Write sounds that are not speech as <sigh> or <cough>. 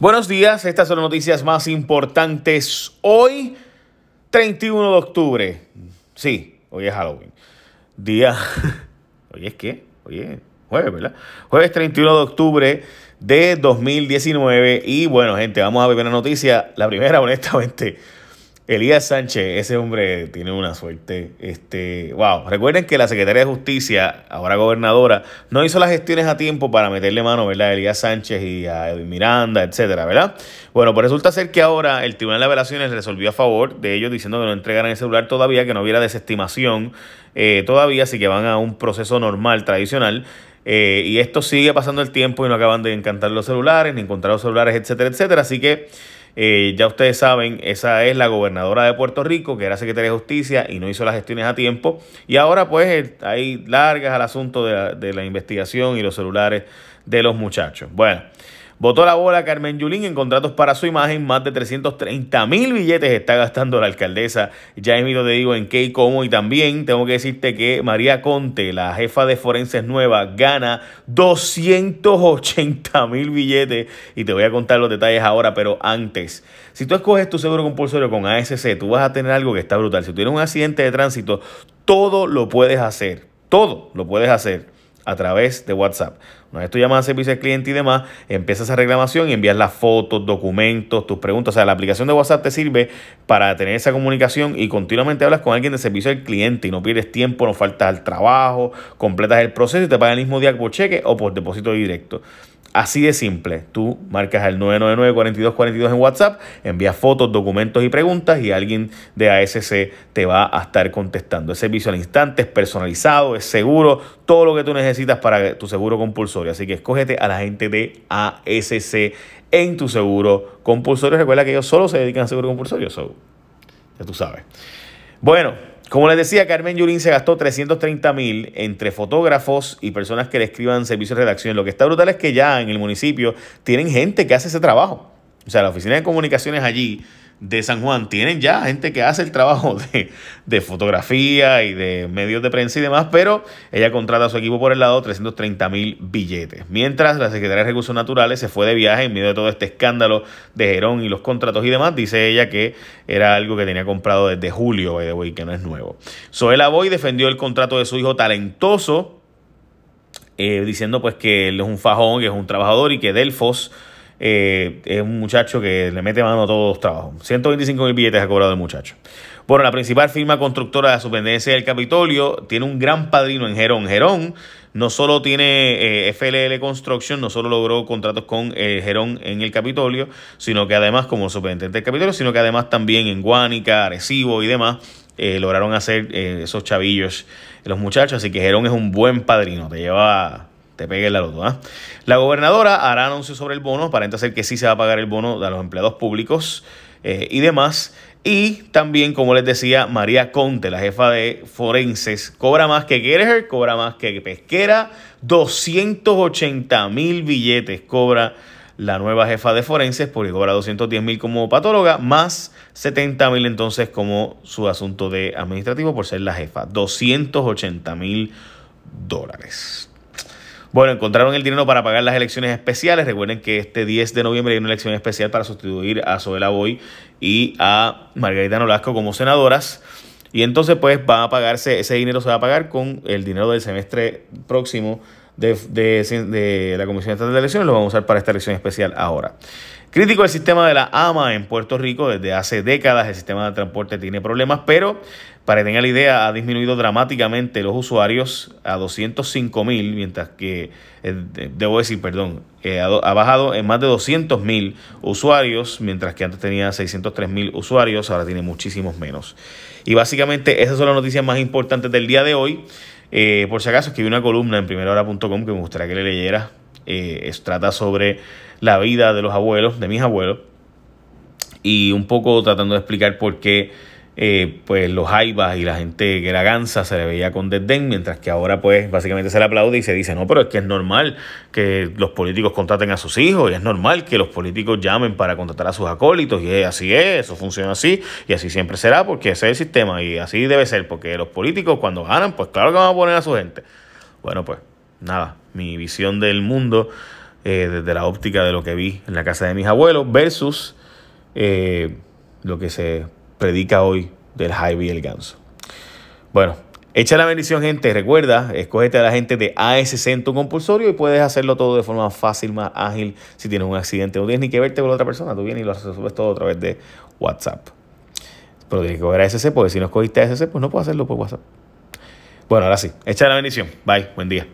Buenos días, estas son las noticias más importantes hoy, 31 de octubre. Sí, hoy es Halloween. Día... <laughs> ¿Hoy es qué? Hoy es jueves, ¿verdad? Jueves 31 de octubre de 2019. Y bueno, gente, vamos a ver una noticia. La primera, <laughs> honestamente Elías Sánchez, ese hombre tiene una suerte. Este, wow. Recuerden que la Secretaría de Justicia, ahora gobernadora, no hizo las gestiones a tiempo para meterle mano, ¿verdad? A Elías Sánchez y a Edwin Miranda, etcétera, ¿verdad? Bueno, pues resulta ser que ahora el Tribunal de Apelaciones resolvió a favor de ellos diciendo que no entregaran el celular todavía, que no hubiera desestimación eh, todavía, así que van a un proceso normal, tradicional. Eh, y esto sigue pasando el tiempo y no acaban de encantar los celulares, ni encontrar los celulares, etcétera, etcétera. Así que eh, ya ustedes saben, esa es la gobernadora de Puerto Rico, que era secretaria de Justicia y no hizo las gestiones a tiempo. Y ahora pues hay largas al asunto de la, de la investigación y los celulares de los muchachos. Bueno. Votó la bola Carmen Yulín en contratos para su imagen. Más de 330 mil billetes está gastando la alcaldesa. Ya emito te digo en qué y cómo. Y también tengo que decirte que María Conte, la jefa de Forenses Nueva, gana 280 mil billetes. Y te voy a contar los detalles ahora, pero antes. Si tú escoges tu seguro compulsorio con ASC, tú vas a tener algo que está brutal. Si tienes un accidente de tránsito, todo lo puedes hacer. Todo lo puedes hacer a través de WhatsApp. Una vez tú llamas a servicio al cliente y demás, empiezas esa reclamación y envías las fotos, documentos, tus preguntas. O sea, la aplicación de WhatsApp te sirve para tener esa comunicación y continuamente hablas con alguien de servicio al cliente y no pierdes tiempo, no faltas al trabajo, completas el proceso y te pagan el mismo día por cheque o por depósito directo. Así de simple. Tú marcas el 999-4242 en WhatsApp, envías fotos, documentos y preguntas y alguien de ASC te va a estar contestando. Es servicio al instante, es personalizado, es seguro, todo lo que tú necesitas para tu seguro compulsorio. Así que escógete a la gente de ASC en tu seguro compulsorio. Recuerda que ellos solo se dedican a seguro compulsorio. ya tú sabes. Bueno, como les decía, Carmen Yulín se gastó 330 mil entre fotógrafos y personas que le escriban servicios de redacción. Lo que está brutal es que ya en el municipio tienen gente que hace ese trabajo. O sea, la oficina de comunicaciones allí de San Juan tienen ya gente que hace el trabajo <laughs> de, fotografía y de medios de prensa y demás, pero ella contrata a su equipo por el lado 330 mil billetes. Mientras la Secretaría de Recursos Naturales se fue de viaje en medio de todo este escándalo de Gerón y los contratos y demás, dice ella que era algo que tenía comprado desde julio, y que no es nuevo. Soela Boy defendió el contrato de su hijo talentoso, eh, diciendo pues que él es un fajón, que es un trabajador y que Delfos eh, es un muchacho que le mete mano a todos los trabajos. 125 mil billetes ha cobrado el muchacho. Bueno, la principal firma constructora de la superintendencia del Capitolio tiene un gran padrino en Gerón. Gerón no solo tiene eh, FLL Construction, no solo logró contratos con eh, Gerón en el Capitolio, sino que además, como superintendente del Capitolio, sino que además también en Guánica, Arecibo y demás, lograron hacer esos chavillos los muchachos. Así que Gerón es un buen padrino, te lleva te pegue la loto. ¿ah? La gobernadora hará anuncio sobre el bono, para hacer que sí se va a pagar el bono de los empleados públicos eh, y demás. Y también, como les decía, María Conte, la jefa de Forenses, cobra más que Gerger, cobra más que Pesquera, 280 mil billetes cobra la nueva jefa de Forenses, porque cobra 210 mil como patóloga, más 70 mil entonces como su asunto de administrativo por ser la jefa. 280 mil dólares. Bueno, encontraron el dinero para pagar las elecciones especiales. Recuerden que este 10 de noviembre hay una elección especial para sustituir a Zoela Boy y a Margarita Nolasco como senadoras. Y entonces, pues, va a pagarse, ese dinero se va a pagar con el dinero del semestre próximo de, la Comisión Estatal de Elecciones. Lo vamos a usar para esta elección especial ahora. Crítico el sistema de la AMA en Puerto Rico. Desde hace décadas el sistema de transporte tiene problemas, pero para que tengan la idea, ha disminuido dramáticamente los usuarios a 205 mil, mientras que, eh, debo decir, perdón, eh, ha, bajado en más de 200 mil usuarios, mientras que antes tenía 603 mil usuarios, ahora tiene muchísimos menos. Y básicamente esas son las noticias más importantes del día de hoy. Eh, por si acaso, escribí una columna en primerahora.com que me gustaría que le leyera. trata sobre la vida de los abuelos, de mis abuelos, y un poco tratando de explicar por qué eh, pues los jaivas y la gente que era gansa se le veía con desdén, mientras que ahora pues básicamente se le aplaude y se dice, no, pero es que es normal que los políticos contraten a sus hijos y es normal que los políticos llamen para contratar a sus acólitos y así es, eso funciona así y así siempre será porque ese es el sistema y así debe ser, porque los políticos cuando ganan pues claro que van a poner a su gente. Bueno pues nada, mi visión del mundo eh, desde la óptica de lo que vi en la casa de mis abuelos versus eh, lo que se predica hoy del y el ganso. Bueno, echa la bendición, gente. Recuerda, escógete a la gente de ASC en tu compulsorio y puedes hacerlo todo de forma fácil, más ágil. Si tienes un accidente, no tienes ni que verte con la otra persona, tú vienes y lo resuelves todo a través de WhatsApp. Pero tienes que coger a ASC porque si no escogiste a ASC, pues no puedo hacerlo por WhatsApp. Bueno, ahora sí, echa la bendición. Bye, buen día.